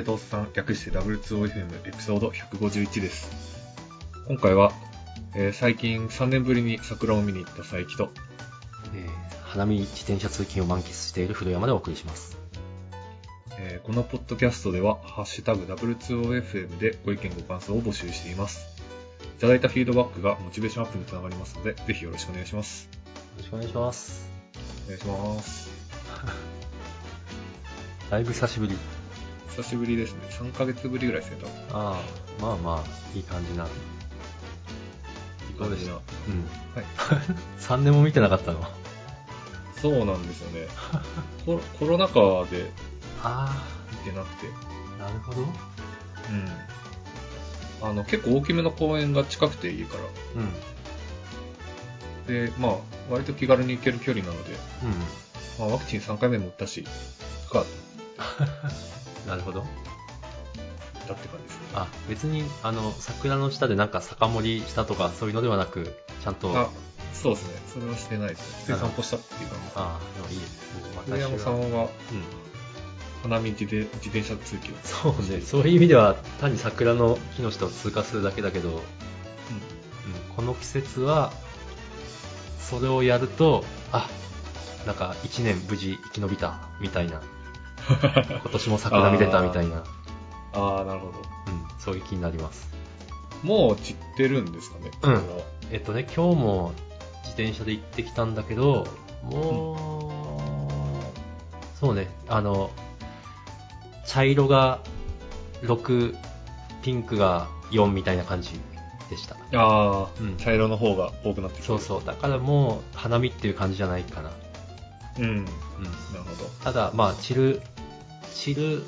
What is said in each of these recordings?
は。若手とおっさん、略して W2OFM エピソード151です。今回は、えー最近3年ぶりに桜を見に行った佐伯と、えー花見自転車通勤を満喫している古山でお送りします。えーこのポッドキャストでは、ハッシュタグ W2OFM でご意見ご感想を募集しています。いただいたフィードバックがモチベーションアップにつながりますので、ぜひよろしくお願いします。よろしくお願いします。お願いします。だいぶ久しぶり。久しぶりですね。3ヶ月ぶりぐらいですね、多分。ああ、まあまあ、いい感じな。いい感じな。うん。はい。3年も見てなかったの？そうなんですよね。コロコロナ禍であ見てなくて。あ、なるほど。うん。あの、結構大きめの公園が近くて家から。うん。で、まあ、割と気軽に行ける距離なので、うん。まあ、ワクチン3回目も打ったし、か、なるほど。だって感じですね。あ、別に、あの、桜の下でなんか酒盛りしたとかそういうのではなく、ちゃんと、ああ、そうですね。それはしてないですね。普通に散歩したっていう感じです。あ、でもいいです。古山さんは、うん。花見自転自転車通勤。そうね、そういう意味では単に桜の木の下を通過するだけだけど、うん、この季節は、それをやると、あ、なんか一年無事生き延びた、みたいな。今年も桜見れたみたいな、ああ、なるほど。うん、そういう気になります。もう散ってるんですかね。うんえっとね、今日も自転車で行ってきたんだけど、もう、そうね、あの、茶色が6、ピンクが4みたいな感じでした。ああ、うん茶色の方が多くなってきてそうそう。だからもう、花見っていう感じじゃないかな。うん。うん。なるほど。ただ、まあ、散る、散る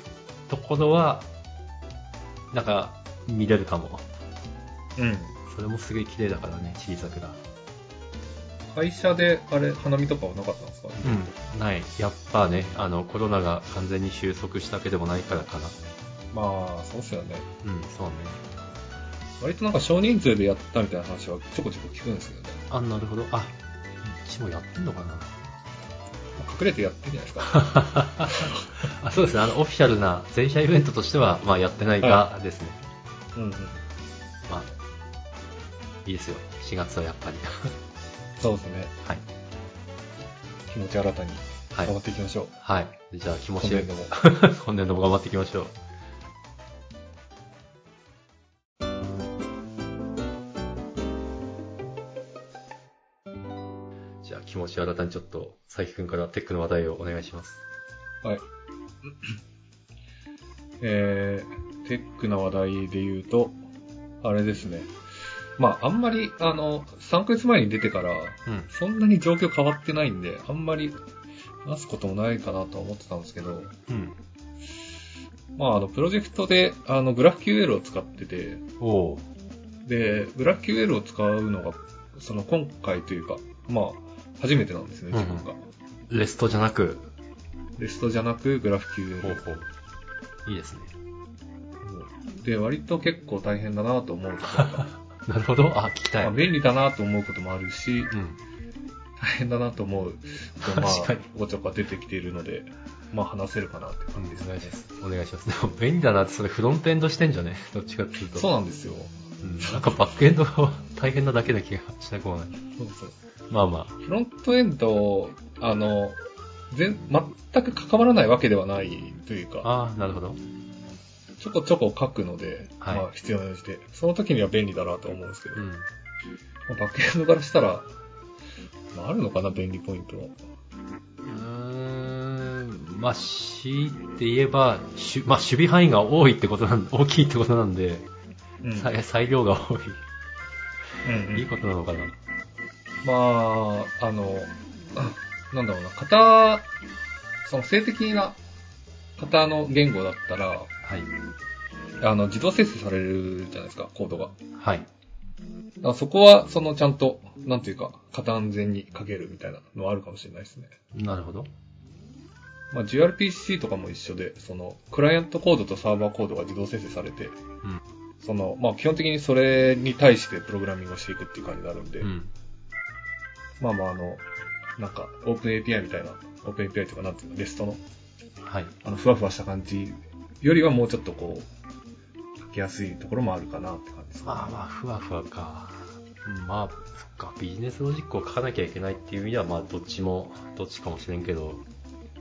ところは、なんか、見れるかも。うん。それもすごい綺麗だからね、散り桜。会社で、あれ、花見とかはなかったんですか？うん、ない。やっぱね、あの、コロナが完全に収束したわけでもないからかな。まあ、そうっすよね。うん、そうね。割となんか少人数でやったみたいな話はちょこちょこ聞くんですけどね。あ、なるほど。あ、うちもやってんのかな。隠れてやってんじゃないですか。あ、そうですね。あの、オフィシャルな全社イベントとしては、まあ、やってないかですね。うんうん。まあ、いいですよ。4月はやっぱり。そうですね。はい。気持ち新たにはい頑張っていきましょう。はい。じゃあ、気持ち今年度も。今年度も頑張っていきましょう。気持ち新たにちょっと、佐伯くんからテックの話題をお願いします。はい。えー、テックな話題で言うと、あれですね。まあ、あんまり、あの、3ヶ月前に出てから、うん。そんなに状況変わってないんで、あんまり話すこともないかなとは思ってたんですけど、うん。まあ、あの、プロジェクトで、あの、グラフ QL を使ってて。で、グラフ QL を使うのが、その今回というか、まあ、初めてなんですね、自分が。レストじゃなく、レストじゃなく、グラフうほう。いいですね。で、割と結構大変だなと思うところが、なるほど。あ、聞きたい。まあ、便利だなと思うこともあるし、うん。大変だなと思うことも、ま確かにあ、ごちょこ出てきているので、まあ、話せるかなってうん感じですねお願いし。ます。お願いします。でも便利だなって、それフロントエンドしてんじゃね？どっちかっていうと。そうなんですよ。うん。なんかバックエンドが 大変なだけな気がしなくもない。そうそう。まあまあ。フロントエンド、あの、全、全く関わらないわけではないというか、ああ、なるほど。ちょこちょこ書くので、はいまあ必要にして、その時には便利だなと思うんですけど、うん。まあバックエンドからしたら、まあ、あるのかな、便利ポイントは。うーん、まあ、強いて言えば、しゅまあ、守備範囲が多いってことなん、大きいってことなんで、うん。裁裁量が多い。うんうんいいことなのかな。まあ、あの、なんだろうな、型、その静的な型の言語だったら、はい。あの、自動生成されるじゃないですか、コードが。はい。だからそこは、そのちゃんと、なんていうか、型安全に書けるみたいなのはあるかもしれないですね。なるほど。まあ、gRPC とかも一緒で、その、クライアントコードとサーバーコードが自動生成されて、うん。その、まあ、基本的にそれに対してプログラミングをしていくっていう感じになるんで、うん。まあまあ、あの、なんか、オープン API みたいな、オープン API とかなんていうの、レストのはい。あの、ふわふわした感じよりはもうちょっとこう、書きやすいところもあるかなって感じですね。まあまあ、ふわふわか。うんまあ、そっか、ビジネスロジックを書かなきゃいけないっていう意味では、まあ、どっちも、どっちかもしれんけど、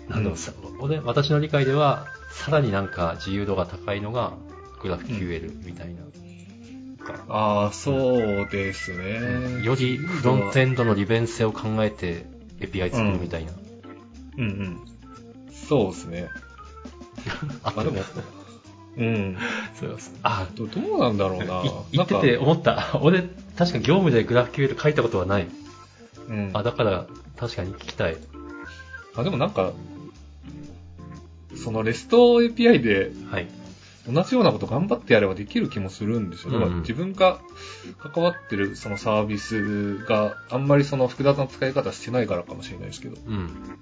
なんだろう、さ俺、私の理解では、さらになんか自由度が高いのが、グラフ QL みたいな。かああ、そうですね。よりフロントエンドの利便性を考えて API 作るみたいな。うんうん。そうですね。あ あ、でも、うん。そうです。あ、どどうなんだろうな。い言ってて思った。俺、確か業務でグラフ QL 書いたことはない。うん。あ、だから、確かに聞きたい。あ、でもなんか、その REST API ではい。同じようなこと頑張ってやればできる気もするんですよ。だからうん自分が関わってるそのサービスがあんまりその複雑な使い方してないからかもしれないですけど。うん。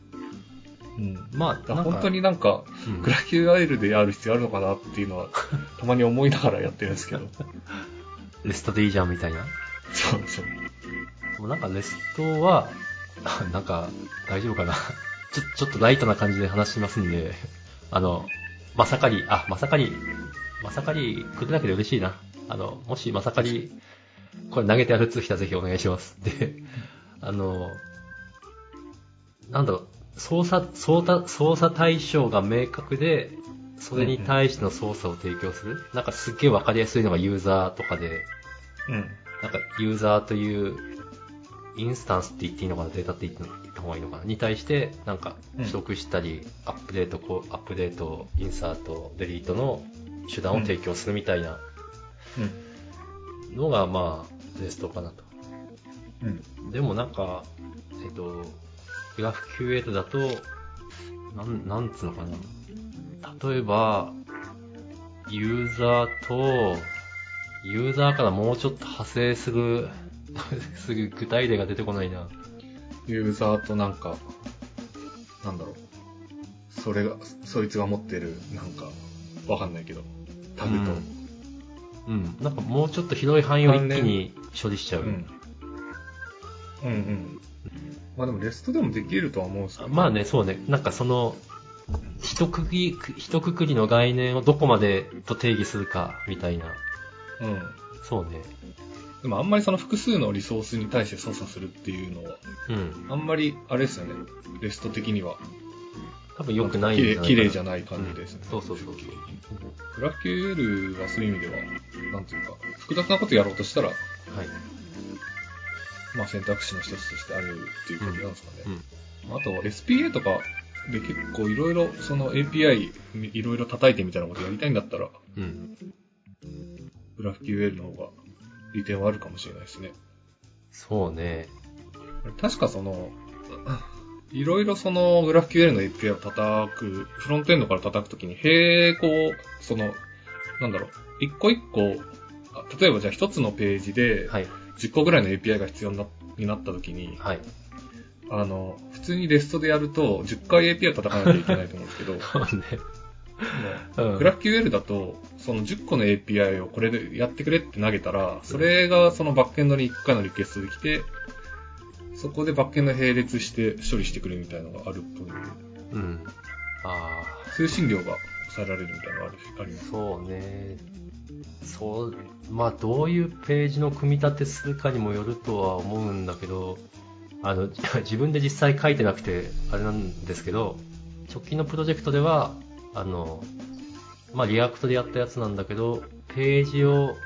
うん。まあ、本当になんか、うんグラフ QL でやる必要あるのかなっていうのは、たまに思いながらやってるんですけど。レストでいいじゃんみたいな？そうそう。もうなんかレストは、あ なんか大丈夫かな？ちょ、ちょっとライトな感じで話しますんで、あの、まさかり、あ、まさかり、まさかり来るだけで嬉しいな。あの、もしまさかり、これ投げてやるって人はぜひお願いします。で、あの、なんだろう、操作、操作、操作対象が明確で、それに対しての操作を提供する。なんかすっげえわかりやすいのがユーザーとかで、うん。なんかユーザーというインスタンスって言っていいのかな、データって言った方がいいのかな、に対して、なんかうん取得したり、アップデート、こうアップデート、インサート、デリートの手段を提供するみたいなうん。のが、まあ、レストかなと。うん。でもなんか、えっと、グラフ QL だと、なん、なんつうのかな。例えば、ユーザーと、ユーザーからもうちょっと派生する、すぐ具体例が出てこないな。ユーザーとなんか、なんだろう。それが、そいつが持ってる、なんか、わかんないけど、タグと。うん。なんかもうちょっと広い範囲を一気に処理しちゃう。うん。うんうん。まあでも、レストでもできるとは思うんですけど、まあね、そうね。なんかその、一区切り、一括りの概念をどこまでと定義するか、みたいな。うん。そうね。でもあんまりその複数のリソースに対して操作するっていうのは、うん。あんまり、あれですよね。レスト的には。多分良くないんじゃない。綺麗じゃない感じですね。うんそうそうそう。グラフ QL はそういう意味では、なんていうか、複雑なことやろうとしたら、はい。まあ選択肢の一つとしてあるっていう感じなんですかね。うん。あとは SPA とかで結構いろいろその API いろいろ叩いてみたいなことやりたいんだったら、うん。グラフ QL の方が利点はあるかもしれないですね。そうね。確かその、いろいろそのグラフ QL の API を叩く、フロントエンドから叩くときに並行、その、なんだろう、一個一個、あ例えばじゃあ一つのページではい。10個ぐらいの API が必要になになったときに、はい。あの、普通にレストでやると10回 API を叩かなきゃいけないと思うんですけど、そうんグラフ QL だと、その10個の API をこれでやってくれって投げたら、それがそのバックエンドに1回のリクエストできて、そこでバックエンド並列して処理してくれみたいなのがあるっぽいんで、うん。あ通信量が抑えられるみたいなのがあるありまあ、す。そうね。そう、まあ、どういうページの組み立てするかにもよるとは思うんだけど、あの、自分で実際書いてなくて、あれなんですけど、直近のプロジェクトでは、あの、まあ、 React でやったやつなんだけど、ページを、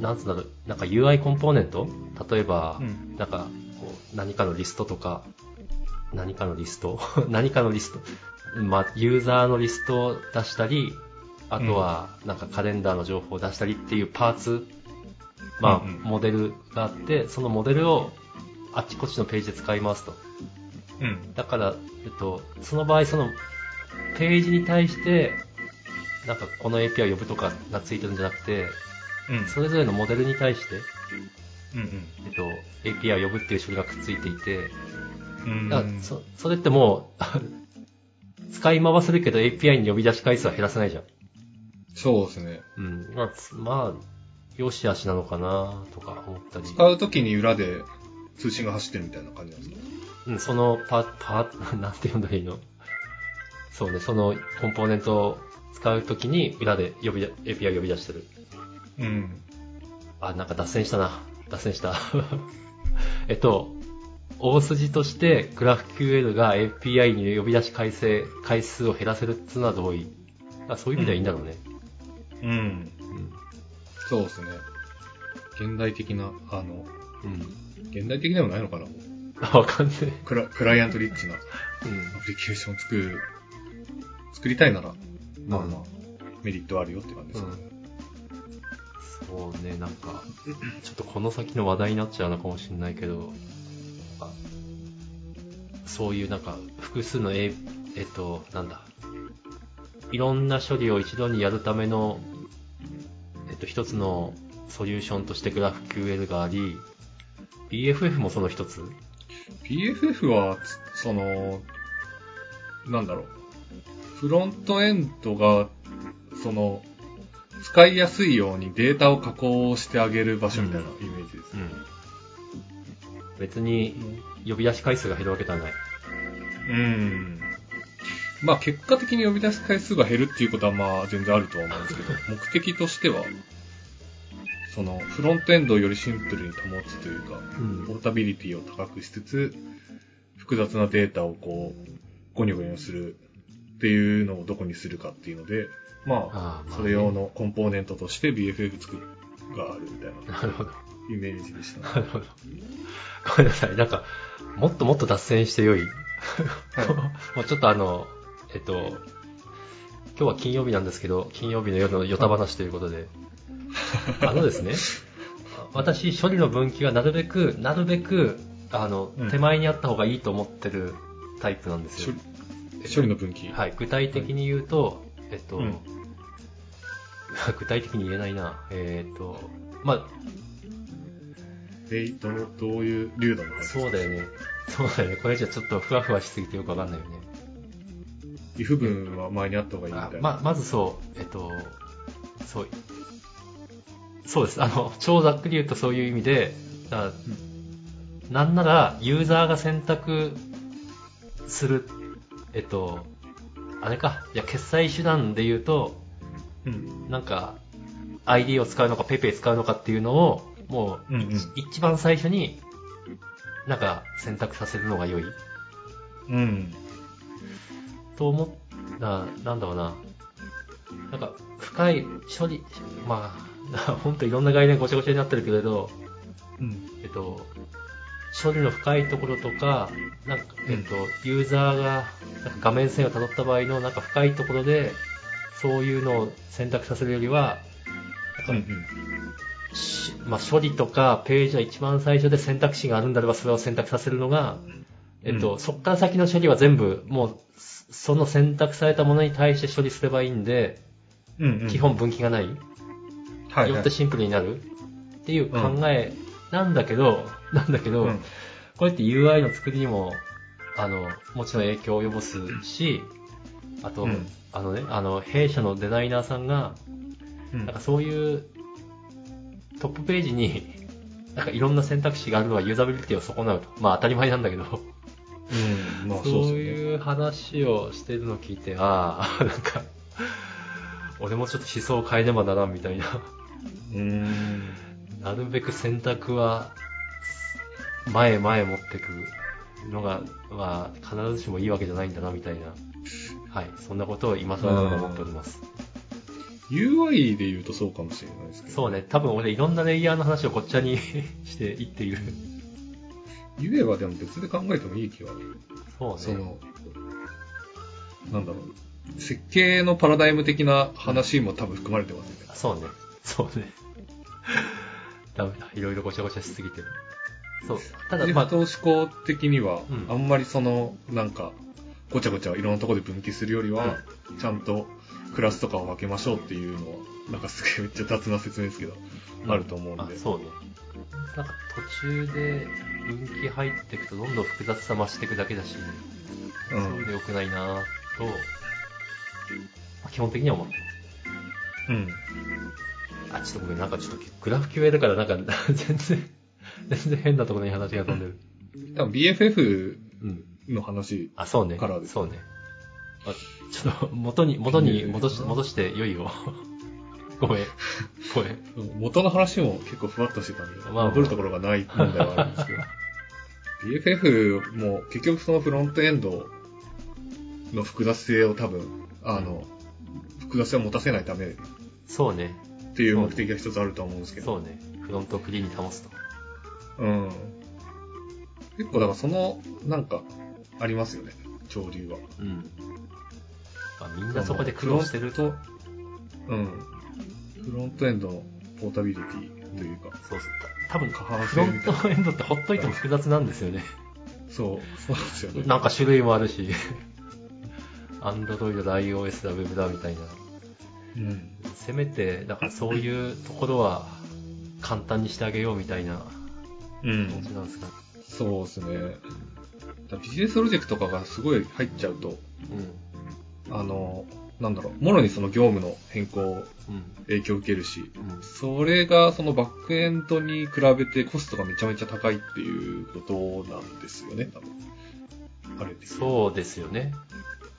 なんつうんだろう、なんか UI コンポーネント？例えば、うん。なんか、こう、何かのリストとか、何かのリスト？何かのリスト？まあ、ユーザーのリストを出したり、あとは、なんかカレンダーの情報を出したりっていうパーツ、まあ、モデルがあって、そのモデルをあっちこっちのページで使いますと。うん。だから、えっと、その場合、その、ページに対して、なんかこの API を呼ぶとかがついてるんじゃなくて、うん。それぞれのモデルに対して、うん。えっと、API を呼ぶっていう処理がくっついていて、うん。だからそそれってもう、使い回せるけど API に呼び出し回数は減らせないじゃん。そうですね。うん。まあ、つまあ、よしあしなのかなとか思ったり。使うときに裏で通信が走ってるみたいな感じなんですか？うん、そのパ、パ、なんて呼んだらいいの？そうね、そのコンポーネントを使うときに裏で呼び出 API 呼び出してる。うん。あ、なんか脱線したな。脱線した。えっと、大筋として GraphQL が API に呼び出し回数回数を減らせるっていうのはどういあそういう意味ではいいんだろうね。うん。うん。そうですね。現代的な、あの、うん。現代的でもないのかな？あ、わかんない。クラクライアントリッチなうん。アプリケーションを作る、作りたいなら、まあまあ、メリットあるよって感じですね。そうね、なんか、ちょっとこの先の話題になっちゃうのかもしれないけど、あそういうなんか、複数の A、えっと、なんだ、いろんな処理を一度にやるための、えっと、一つのソリューションとして GraphQL があり、BFF もその一つ？PFF は、つその、なんだろう。フロントエンドが、その、使いやすいようにデータを加工してあげる場所みたいなイメージですね。うん。別に呼び出し回数が減るわけではない。うん。まあ結果的に呼び出す回数が減るっていうことはまあ全然あるとは思うんですけど、目的としては、そのフロントエンドをよりシンプルに保つというか、うんポータビリティを高くしつつ、複雑なデータをこう、ゴニョゴニョするっていうのをどこにするかっていうので、まあそれ用のコンポーネントとして BFF 作るがあるみたいななるほど。イメージでしたね。なるほど。ごめんなさい。なんか、もっともっと脱線してよい。もうちょっとあの、えっと、今日は金曜日なんですけど、金曜日の夜のヨタ話ということで、あのですね、私、処理の分岐はなるべく、なるべく、あの、うん手前にあった方がいいと思ってるタイプなんです処よ理。処理の分岐。はい。具体的に言うと、えっと、うん 具体的に言えないな。えっと、まあ、で、どうどういう流度の話？そうだよね。そうだよね。これじゃちょっとふわふわしすぎてよくわかんないよね。if 文は前にあった方がいいみたいな。あま、まずそう、えっと、そう、そうです。あの、超ざっくり言うとそういう意味で、なんなら、ユーザーが選択する、えっと、あれか、いや、決済手段で言うと、うん。なんか、ID を使うのか PayPay 使うのかっていうのを、もう、うんうん一番最初に、なんか選択させるのが良いうん。と思った、なんだろうな。なんか、深い処理、まあ、ほんといろんな概念ごちゃごちゃになってるけれど、うん。えっと、処理の深いところとか、なんか、えっと、ユーザーがなんか画面線を辿った場合のなんか深いところで、そういうのを選択させるよりは、うん。うん。しまあ、処理とかページは一番最初で選択肢があるんであればそれを選択させるのが、えっと、うんそっから先の処理は全部もうその選択されたものに対して処理すればいいんで、基本分岐がない、はいよって。シンプルになるっていう考えなんだけど、なんだけど、うんこれって UI の作りにも、あの、もちろん影響を及ぼすし、あと、うんあのね、あの、弊社のデザイナーさんが、うんなんかそういうトップページに、なんかいろんな選択肢があるのはユーザビリティを損なうと。まあ当たり前なんだけど、うん。まあそうそう。いう話をしてるのを聞いて、ああ、なんか、俺もちょっと思想を変えねばならんみたいな。うん。なるべく選択は、前前持ってくのが、まあ、必ずしもいいわけじゃないんだな、みたいな。はい。そんなことを今更ながら思っております。UI で言うとそうかもしれないですけど。そうね。多分俺いろん。なレイヤーの話をこっちゃにしていっている。言えばでも別で考えてもいい気は。そうね。その、なん。だろう。設計のパラダイム的な話も多分含まれてますね。そうね。そうね。ダメだ。いろいろごちゃごちゃしすぎてる。そう。ただ、まあ、で不等思考的には、うんあんまりその、なんか、ごちゃごちゃいろんなところで分岐するよりは、ちゃんとクラスとかを分けましょうっていうのは、なんかすげえめっちゃ雑な説明ですけど、あると思うんで。あそうね。なんか途中で分岐入っていくとどんどん複雑さ増していくだけだし、うんそういうの良くないなぁと、まあ基本的には思ってうん。あ、ちょっとごめん、なんかちょっとグラフ QA だからなんか 全然、全然変なところに話が飛んでる。多分 BFF うん。の話、あ、そうね。からですそうね。あちょっと元に、元に戻し戻して良いよ。ごめん。ごめん。元の話も結構ふわっとしてたんで、まあ戻るところがない問題はあるんですけど。BFF も結局そのフロントエンドの複雑性を多分、あの、複雑性を持たせないためっそうね。ていう目的が一つあると思うんですけど。そうね。フロントをクリーンに保つと。うん。結構だからその、なんか、ありますよね。潮流は。うん。まあ、みんなそこで苦労してると。うん。フロントエンドのポータビリティというか、そうそう。多分、フロン。トエンドってほっといても複雑なんですよね。そう、そうなんですよね。なんか種類もあるし。Android だ、iOS だ、Web だみたいな。うん。せめて、だからそういうところは簡単にしてあげようみたいなうん感。じなんですかね。そうですね。ビジネスロジックとかがすごい入っちゃうと、うん。あの、なんだろう、もろにその業務の変更、うん。影響を受けるし、うん。それがそのバックエンドに比べてコストがめちゃめちゃ高いっていうことなんですよね、多分。あれ。そうですよね。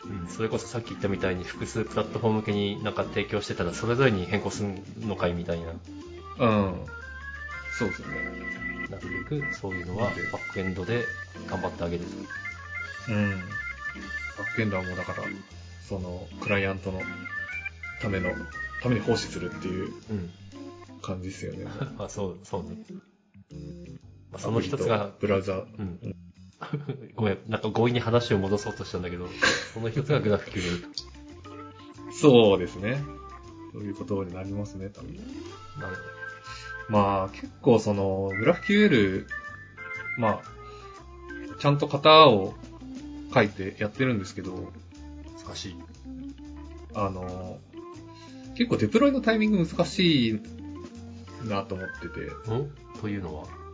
うん、それこそさっき言ったみたいに複数プラットフォーム向けになんか提供してたらそれぞれに変更するのかいみたいな。うん。そうですよね。なるべくそういうのはバックエンドで頑張ってあげると。うん。バックエンドはもうだから、その、クライアントのための、ために奉仕するっていううん。感じですよね。あ、そう、そうね。まあ、その一つが、ブラウザー。うん。ごめん、なんか強引に話を戻そうとしたんだけど、その一つがグラフ QL と。そうですね。そういうことになりますね、多分。なるまあ、結構その、グラフ QL、まあ、ちゃんと型を書いてやってるんですけど、ほど。難しい。あの、結構デプロイのタイミング難しいなと思ってて、んというのは？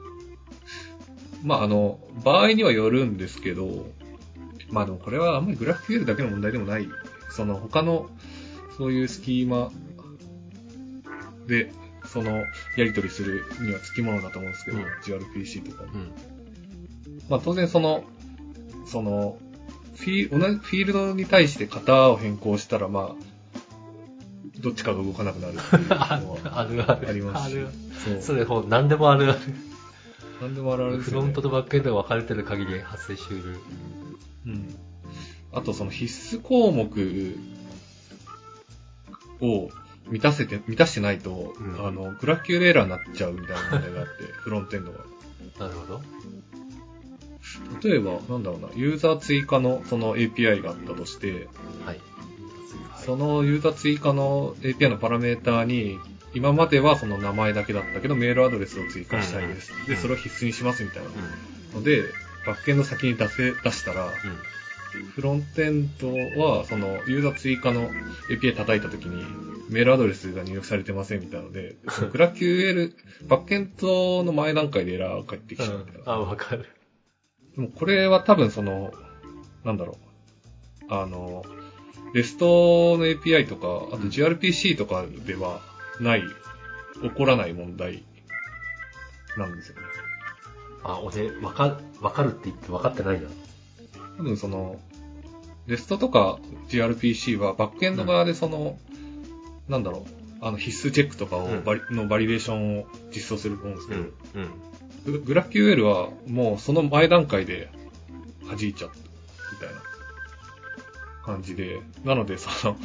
まああの、場合にはよるんですけど、まあでもこれはあんまりグラフ QL だけの問題でもない、その他のそういうスキーマで、そのやり取りするにはつきものだと思うんですけど、うん GRPC とかも。うん。まあ当然その、その、フィー同じフィールドに対して型を変更したらまあ、どっちかが動かなくなるっていうのあは あるある。ありますしある。そう。それ、ほう、何でもあるある。なんでもあるあるフロントとバックエンドが分かれてる限り発生しうる。うん。あとその必須項目を満たせて、満たしてないと、うんあの、グラフ QL エラーになっちゃうみたいな問題があって、フロントエンドが。なるほど。例えば、なんだろうな、ユーザー追加のその API があったとして、はい。そのユーザー追加の API のパラメーターに、今まではその名前だけだったけど、メールアドレスを追加したいです。うんで、それを必須にしますみたいなうん。ので、バックエンド先に出せ、出したら、フロントエンドは、その、ユーザー追加の API 叩いたときに、メールアドレスが入力されてませんみたいなので、グラ QL、バックエンドの前段階でエラーが返ってきうん。ちゃうみたいな。あ、わかる。でもこれは多分その、なんだろう。あの、レストの API とか、あと gRPC とかではない、起こらない問題なんですよね。あ、俺、わかる、わかるって言って分かってないな。多分その、レストとか gRPC はバックエンド側でその、なんだろう、あの必須チェックとかをうんバリ、のバリデーションを実装すると思うんですけど、うん。ググラフ QL はもうその前段階で弾いちゃったみたいな感じで、なのでその、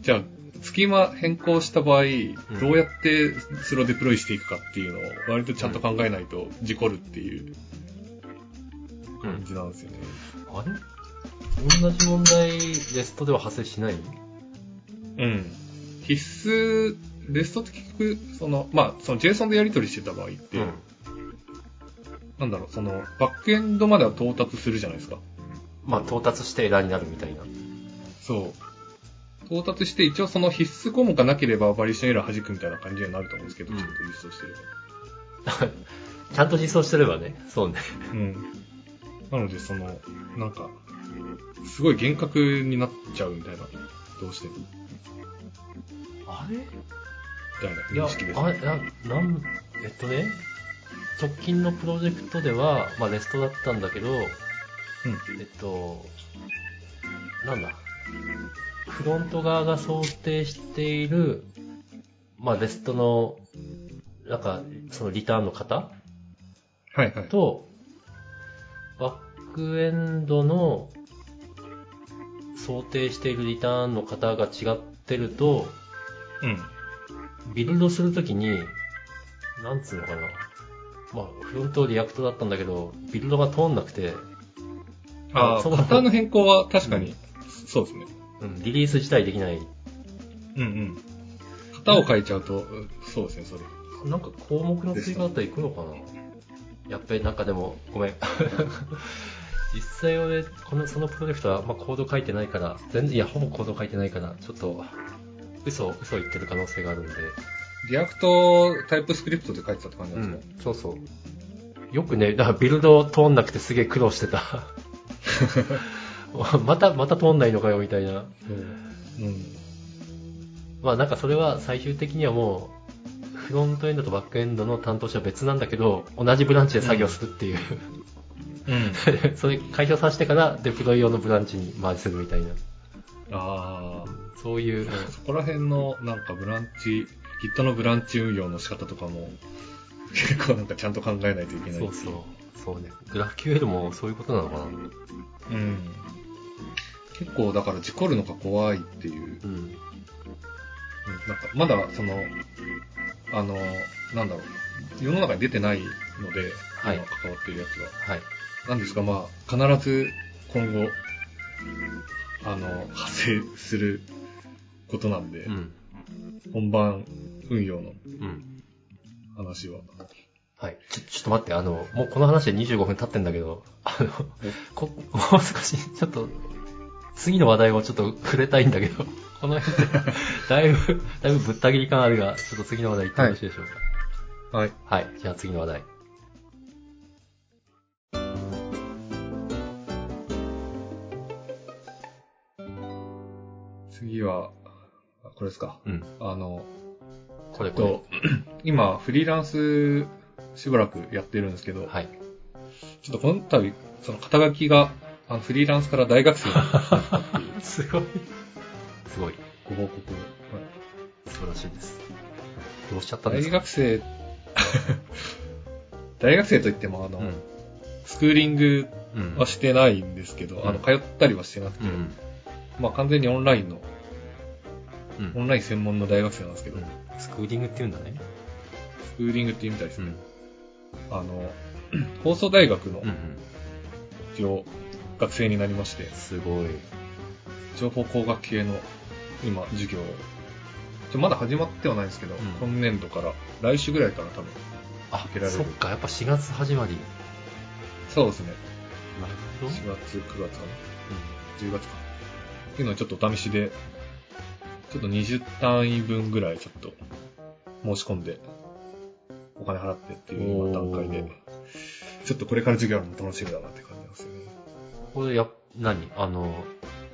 じゃあ、スキーマ変更した場合、どうやってそれをデプロイしていくかっていうのを割とちゃんと考えないと事故るっていううん。感じなんですよね。あれ？同じ問題、レストでは発生しない？うん。必須、レストって結局、その、まあ、その JSON でやり取りしてた場合って、うん。なんだろう、その、バックエンドまでは到達するじゃないですか。まあ、到達してエラーになるみたいな。そう。到達して、一応その必須項目がなければバリエーションエラー弾くみたいな感じにはなると思うんですけど、うんちゃんと実装してれば。ちゃんと実装してればね。そうね。うん。なので、その、なんか、すごい厳格になっちゃうみたいな、どうしても、みあれ？たいいや、な認識です。あれ、な、なん、えっとね、直近のプロジェクトでは、まあ、レストだったんだけど、えっと、なんだ、フロント側が想定している、まあ、レストの、なんか、そのリターンの型はいはい。と、バックエンドの想定しているリターンの型が違ってると、うん。ビルドするときに、なんつうのかな。まあ、フロントリアクトだったんだけど、ビルドが通んなくて、ああ、そもそも型の変更は確かに、そうですね。うん、リリース自体できない。うんうん。型を変えちゃうと、うんそうですね、それ。なんか項目の追加だったら行くのかな？やっぱりなんかでも、ごめん。実際俺、この、そのプロジェクトはあんまコード書いてないから、全然、いや、ほぼコード書いてないから、ちょっと、嘘、嘘言ってる可能性があるんで。 React TypeScript で書いてたって感じうなんですか、ん、そうそう。よくね、だからビルド通んなくてすげえ苦労してた。また、また通んないのかよ、みたいな。うん。まあなんかそれは最終的にはもう、フロントエンドとバックエンドの担当者は別なんだけど、同じブランチで作業するっていう、うん。それ解消させてからデプロイ用のブランチに回りするみたいな、ああ。そういう、そこら辺の、なんかブランチ、Git のブランチ運用の仕方とかも、結構なんかちゃんと考えないといけない。そうそう、そうね。グラフ QL もそういうことなのかな。うん。結構だから事故るのが怖いっていう。うん。うんなんか、まだ、その、あの、なんだろう、世の中に出てないので、はい今関わってるやつは。はい。なんですが、まあ、必ず今後、あの、発生することなんで、うん。本番運用のうん。話は。はい。ちょ、ちょっと待って、あの、もうこの話で25分経ってんだけど、あの、こ、もう少し、ちょっと、次の話題をちょっと触れたいんだけど、この辺で、だいぶ、だいぶぶった切り感あるが、ちょっと次の話題行ってよろしいでしょうか？はい。はい。じゃあ次の話題。次は、あこれですか。うん。あの、これこれと。、今、フリーランスしばらくやってるんですけど、はい。ちょっとこの度、その肩書きが、あのフリーランスから大学生になったっていう すごい。すごい。ご報告を。素晴らしいです。どうしちゃったんです大か学生、大学生といっても、あの、うん。スクーリングうん。はしてないんですけど、うんあの、通ったりはしてなくて、うん。まあ完全にオンラインの、うん。オンライン専門の大学生なんですけど、うんスクーリングって言うんだね。スクーリングって言うみたいですね。うん。あの、放送大学の。一応学生になりまして、すごい。情報工学系の今授業を、ちょまだ始まってはないんですけど、ん今年度から、来週ぐらいから多分、あ受けられるそっか、やっぱ4月始まり。そうですね。なるほど。4月、9月かな ?10 月か。っていうのをちょっとお試しで、ちょっと20単位分ぐらいちょっと申し込んで、お金払ってっていう今段階でおー、ちょっとこれから授業やるの楽しみだなって感。これや、何？あの、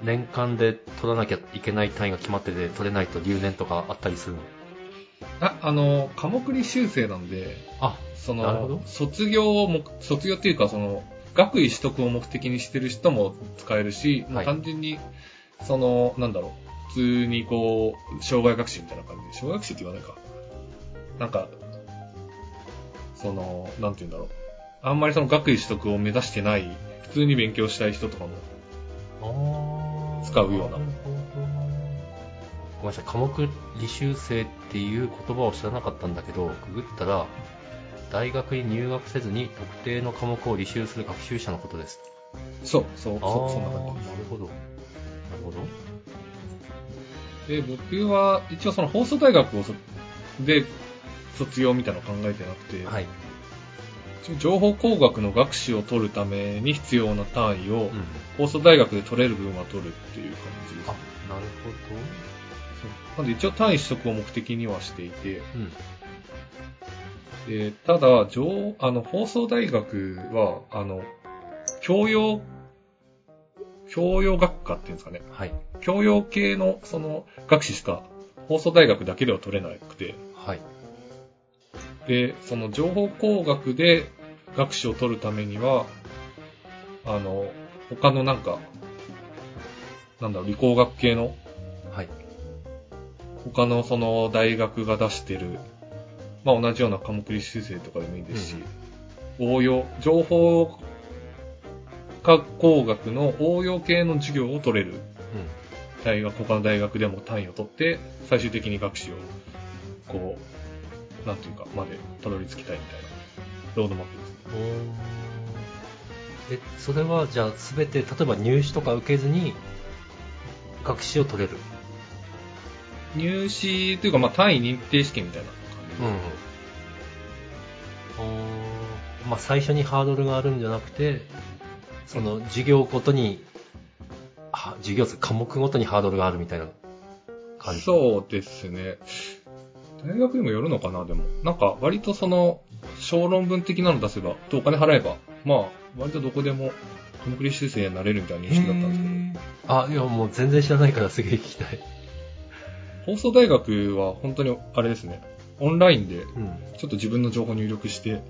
年間で取らなきゃいけない単位が決まってて取れないと留年とかあったりするの？あ、あの、科目離修正なんで、あ、その、卒業をも、卒業っていうか、その、学位取得を目的にしてる人も使えるし、もうはい単純に、その、なんだろう、普通にこう、障害学習みたいな感じ。で、障害学習って言わないか。なんか、その、なんて言うんだろう。あんまりその学位取得を目指してない、普通に勉強したい人とかも、使うようなごめんなさい、科目履修生っていう言葉を知らなかったんだけど、ググったら、大学に入学せずに特定の科目を履修する学習者のことです。そう、そう、あそう、そんなー感じ。なるほど。なるほど。で、僕は一応その放送大学をそで卒業みたいなの考えてなくて、はい。情報工学の学士を取るために必要な単位をうん。放送大学で取れる分は取るっていう感じです。あ、なるほそうなんで一応単位取得を目的にはしていて、ど。うん。でただ、情あの、放送大学は、あの、教養、教養学科っていうんですかね。はい。教養系のその学士しか放送大学だけでは取れなくて、はい。で、その情報工学で学士を取るためには、あの、他のなんか、なんだろう、理工学系の、はい。他のその大学が出してる、まあ同じような科目理修正とかでもいいですし、応用、情報科工学の応用系の授業を取れるう大学、他の大学でも単位を取って、最終的に学士を、こう、なんていうか、までたどり着きたいみたいな、ロードマップですね。え、それはじゃあすべて、例えば入試とか受けずに、学士を取れる？入試というか、まあ単位認定試験みたいな感じ。うん。おーまあ最初にハードルがあるんじゃなくて、その授業ごとに、は授業数、科目ごとにハードルがあるみたいな感じ。そうですね。大学にもよるのかな、でも。なんか、割とその、小論文的なの出せば、とお金払えば、まあ、割とどこでも、科目理修正になれるみたいな認識だったんですけど。あ、いやもう全然知らないからすげえ聞きたい。放送大学は本当にあれですね、オンラインでうん。ちょっと自分の情報入力して、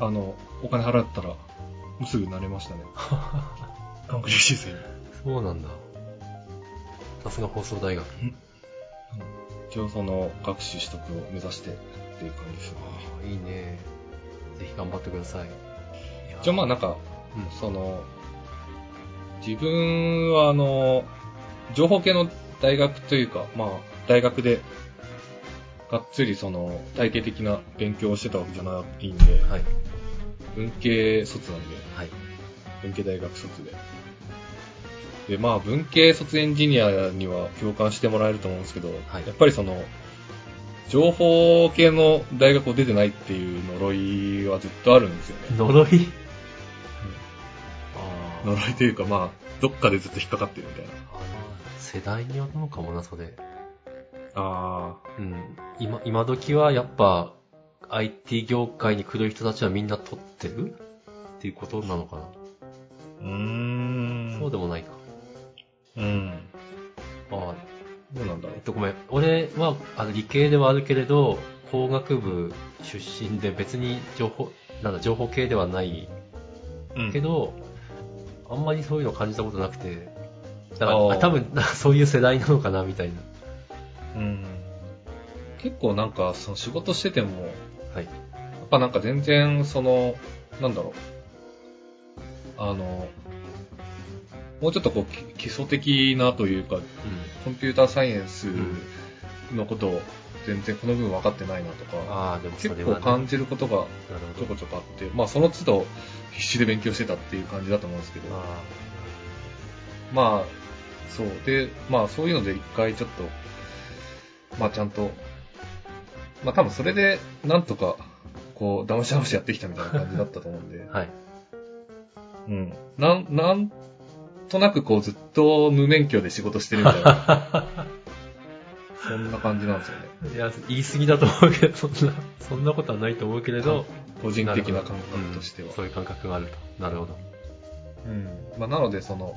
あの、お金払ったら、もうすぐなれましたね。科目理修正に。そうなんだ。さすが放送大学。一応その、学士取得を目指してっていう感じですね。あいいね。ぜひ頑張ってください。一応まあなんか、うんその、自分はあの、情報系の大学というか、まあ、大学で、がっつりその、体系的な勉強をしてたわけじゃないんで、はい。文系卒なんで、はい。文系大学卒で。で、まあ、文系卒エンジニアには共感してもらえると思うんですけど、はいやっぱりその、情報系の大学を出てないっていう呪いはずっとあるんですよね。呪い？あー呪いというか、まあ、どっかでずっと引っかかってるみたいな。世代によるのかもな、それ。あうん。今、今時はやっぱ、IT 業界に来る人たちはみんな取ってる？っていうことなのかな。ー。うーん。そうでもないか。うん。ああ、どうなんだろえっと、ごめん。俺は、あの、理系ではあるけれど、工学部出身で別に情報、なんだ、情報系ではないう。うんけど、あんまりそういうの感じたことなくて、だから、多分、そういう世代なのかな、みたいな。うん。結構なんか、その仕事してても、はい。やっぱなんか全然、その、なんだろう。あの、もうちょっとこう、き基礎的なというか、うコンピューターサイエンスん。のことを全然この部分分かってないなとか、結構感じることがちょこ。ちょこあって、まあその都度必死で勉強してたっていう感じだと思うんですけど、あまあ、そう。で、まあそういうので一回ちょっと、まあちゃんと、まあ多分それでなんとか、こう、騙し騙しやってきたみたいな感じだったと思うんであ、はい。うん。なん、なんとなくこうずっと無免許で仕事してるみたいな、そんな感じなんですよね。いや、言い過ぎだと思うけど、そんな、そんなことはないと思うけれど、個人的な感覚としてはうん。そういう感覚があると。なるほど。うん。まあ、なので、その、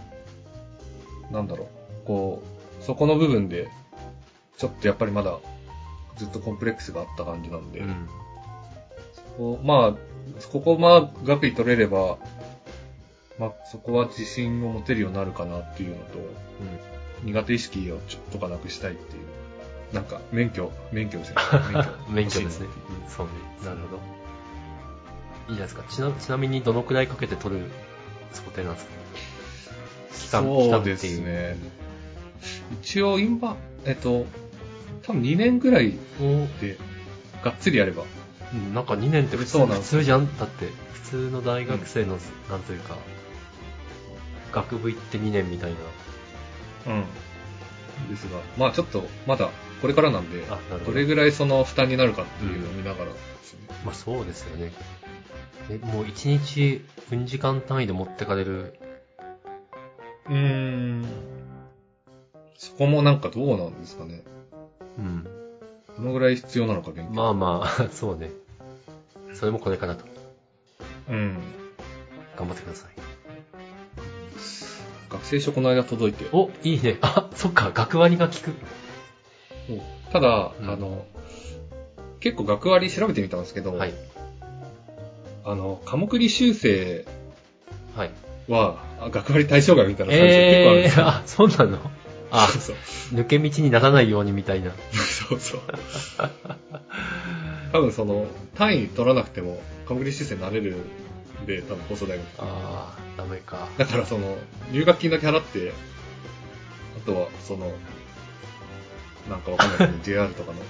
なんだろう、こう、そこの部分で、ちょっとやっぱりまだ、ずっとコンプレックスがあった感じなんで、うん。こうまあ、ここまあ、学位取れれば、まあ、そこは自信を持てるようになるかなっていうのと、苦手意識をちょっとかなくしたいっていう。なんか、免許、免許ですね。うん。免許ですね。うんそうね。なるほど。いいじゃないですか。ちな、ちなみにどのくらいかけて取る想定なんですか？期間そうですね。一応今、えっと、多分2年ぐらいおで、がっつりやれば、うんなんか2年って普通普通じゃん？だって、普通の大学生の、なんというか、学部行って2年みたいな。うん。ですが、まあちょっと、まだ、これからなんで、あ、なるほど。どれぐらいその負担になるかっていうのを見ながらですね。まあそうですよね。え、もう1日、分時間単位で持ってかれる？うーん。そこもなんかどうなんですかね。うん。どのぐらい必要なのか勉強。まあまあ、そうね。それもこれからと。うん。頑張ってください。学生証この間届いて。お、いいね。あ、そっか、学割が効く。ただ、うんあの、結構学割調べてみたんですけど、はい。あの、科目理修正はい。は、あ学割対象外みたいな感じで結構あるんえー、ですよ。あ、そうなの？あ、そうそう。抜け道にならないようにみたいな。そうそう。多分その、単位取らなくても、カムグリシステムになれるんで、多分放送大学。あー、ダメか。だからその、入学金だけ払って、あとは、その、なんかわかんないけど、JR とかの、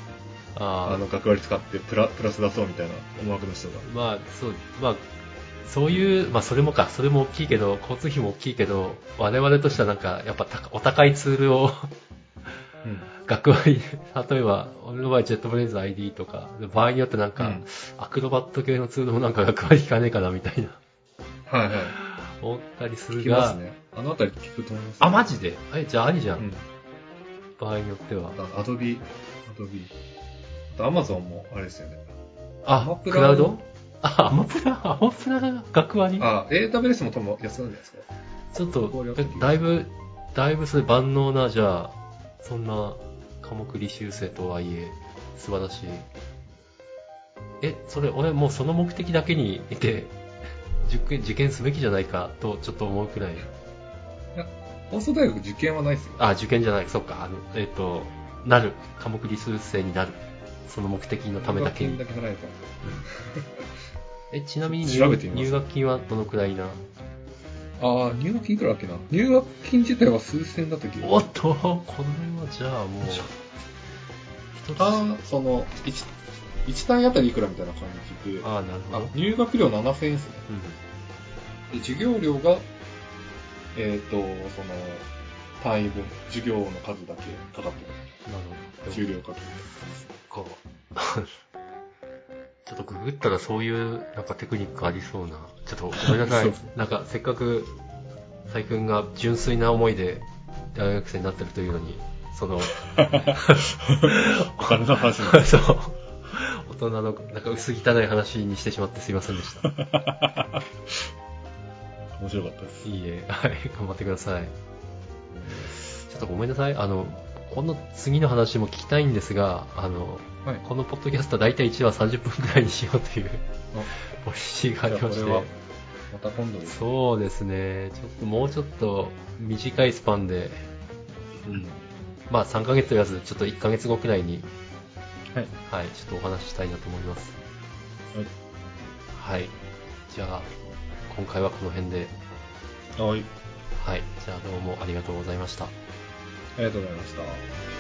ああの、学割使ってプラ、プラス出そうみたいな思惑の人が。ー、まあ、そう、まあ、そういう、まあそれもか、それも大きいけど、交通費も大きいけど、我々としてはなんか、やっぱ高お高いツールをうん。学割で、例えば、俺の場合ジェットブレイズ ID とか、場合によってなんか、うんアクロバット系のツールもなんか学割引かねえかなみたいな、はいはい。思ったりす聞るが、きますね。あのあたり聞くと思います、あ、マジで？え、じゃあありじゃん。うん。場合によっては。アドビ、アドビ。あとアマゾンもあれですよね。あ、クラウド？あ、アマプラ、アマプラが？学割？あ、AWS も多分安なんじゃないですか。ちょっとだいぶ、だいぶそれ万能な、じゃあ、そんな科目履修生とはいえ、素晴らしい。え、それ、俺もうその目的だけにいて、受験、受験すべきじゃないかと、ちょっと思うくらい。放送大学受験はないですよ。あ、受験じゃない、そっか、あの、えっ、と、なる、科目履修生になる。その目的のためだけにえば。え、ちなみに入学金はどのくらいな？ああ、入学金いくらだっけな？入学金自体は数千だった気がおっと、これはじゃあもう、一つ。単、その、1、一単位あたりいくらみたいな感じで、ああ、なるほあど。入学料7000円ですね。うんで、授業料が、えっ、と、その、単位分、授業の数だけかかってなるほる。ど。重量かけて。こう ちょっとググったらそういうなんかテクニックありそうな。ちょっとごめんなさい。なんかせっかく、佐伯くんが純粋な思いで大学生になってるというのに、その、お金の話になるそう、大人のなんか薄汚い話にしてしまってすいませんでした。面白かったです。いいえ、はい、頑張ってください。ちょっとごめんなさい。あの、この次の話も聞きたいんですが、あの、はい。このポッドキャストは大体1話30分くらいにしようというポリシーがありまして。また今度。そうですね。ちょっともうちょっと短いスパンで、うん。まあ3ヶ月と言わず、ちょっと1ヶ月後くらいに、はい。はい、ちょっとお話ししたいなと思います。はい。はい。じゃあ、今回はこの辺で、はい。はい。じゃあどうもありがとうございました。ありがとうございました。